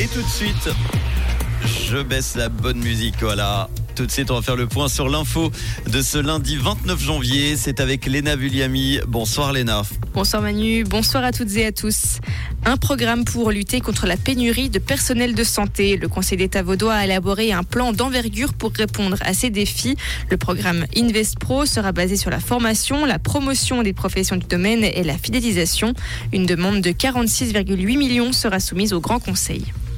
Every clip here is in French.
Et tout de suite, je baisse la bonne musique, voilà. Tout de suite, on va faire le point sur l'info de ce lundi 29 janvier. C'est avec Léna Vulliami. Bonsoir Léna. Bonsoir Manu, bonsoir à toutes et à tous. Un programme pour lutter contre la pénurie de personnel de santé. Le Conseil d'État vaudois a élaboré un plan d'envergure pour répondre à ces défis. Le programme Invest Pro sera basé sur la formation, la promotion des professions du domaine et la fidélisation. Une demande de 46,8 millions sera soumise au Grand Conseil.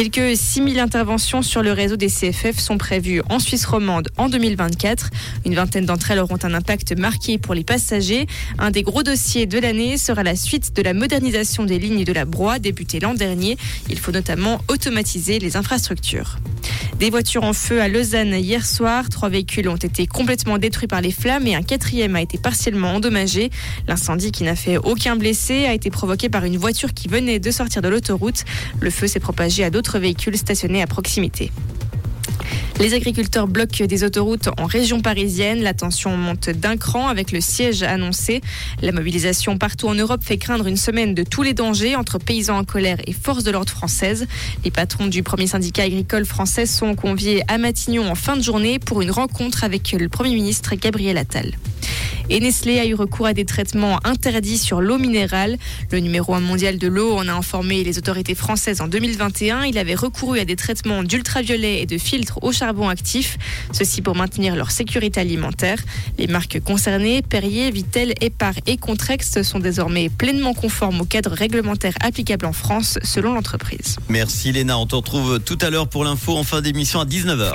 Quelques 6000 interventions sur le réseau des CFF sont prévues en Suisse romande en 2024. Une vingtaine d'entre elles auront un impact marqué pour les passagers. Un des gros dossiers de l'année sera la suite de la modernisation des lignes de la Broye débutée l'an dernier. Il faut notamment automatiser les infrastructures. Des voitures en feu à Lausanne hier soir. Trois véhicules ont été complètement détruits par les flammes et un quatrième a été partiellement endommagé. L'incendie qui n'a fait aucun blessé a été provoqué par une voiture qui venait de sortir de l'autoroute. Le feu s'est propagé à d'autres véhicules stationnés à proximité. Les agriculteurs bloquent des autoroutes en région parisienne. La tension monte d'un cran avec le siège annoncé. La mobilisation partout en Europe fait craindre une semaine de tous les dangers entre paysans en colère et forces de l'ordre françaises. Les patrons du premier syndicat agricole français sont conviés à Matignon en fin de journée pour une rencontre avec le Premier ministre Gabriel Attal. Et Nestlé a eu recours à des traitements interdits sur l'eau minérale. Le numéro 1 mondial de l'eau en a informé les autorités françaises en 2021. Il avait recouru à des traitements d'ultraviolet et de filtres au charbon actif. Ceci pour maintenir leur sécurité alimentaire. Les marques concernées, Perrier, Vitel, Epar et Contrex, sont désormais pleinement conformes au cadre réglementaire applicable en France, selon l'entreprise. Merci Léna. On te retrouve tout à l'heure pour l'info en fin d'émission à 19h.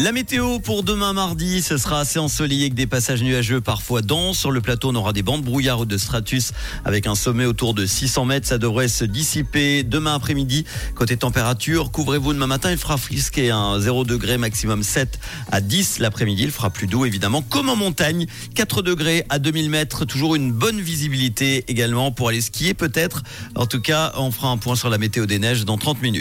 La météo pour demain mardi, ce sera assez ensoleillé avec des passages nuageux parfois denses. Sur le plateau, on aura des bandes brouillard ou de stratus avec un sommet autour de 600 mètres. Ça devrait se dissiper demain après-midi. Côté température, couvrez-vous demain matin. Il fera frisquer un 0 degré maximum 7 à 10 l'après-midi. Il fera plus doux évidemment. Comme en montagne, 4 degrés à 2000 mètres. Toujours une bonne visibilité également pour aller skier peut-être. En tout cas, on fera un point sur la météo des neiges dans 30 minutes.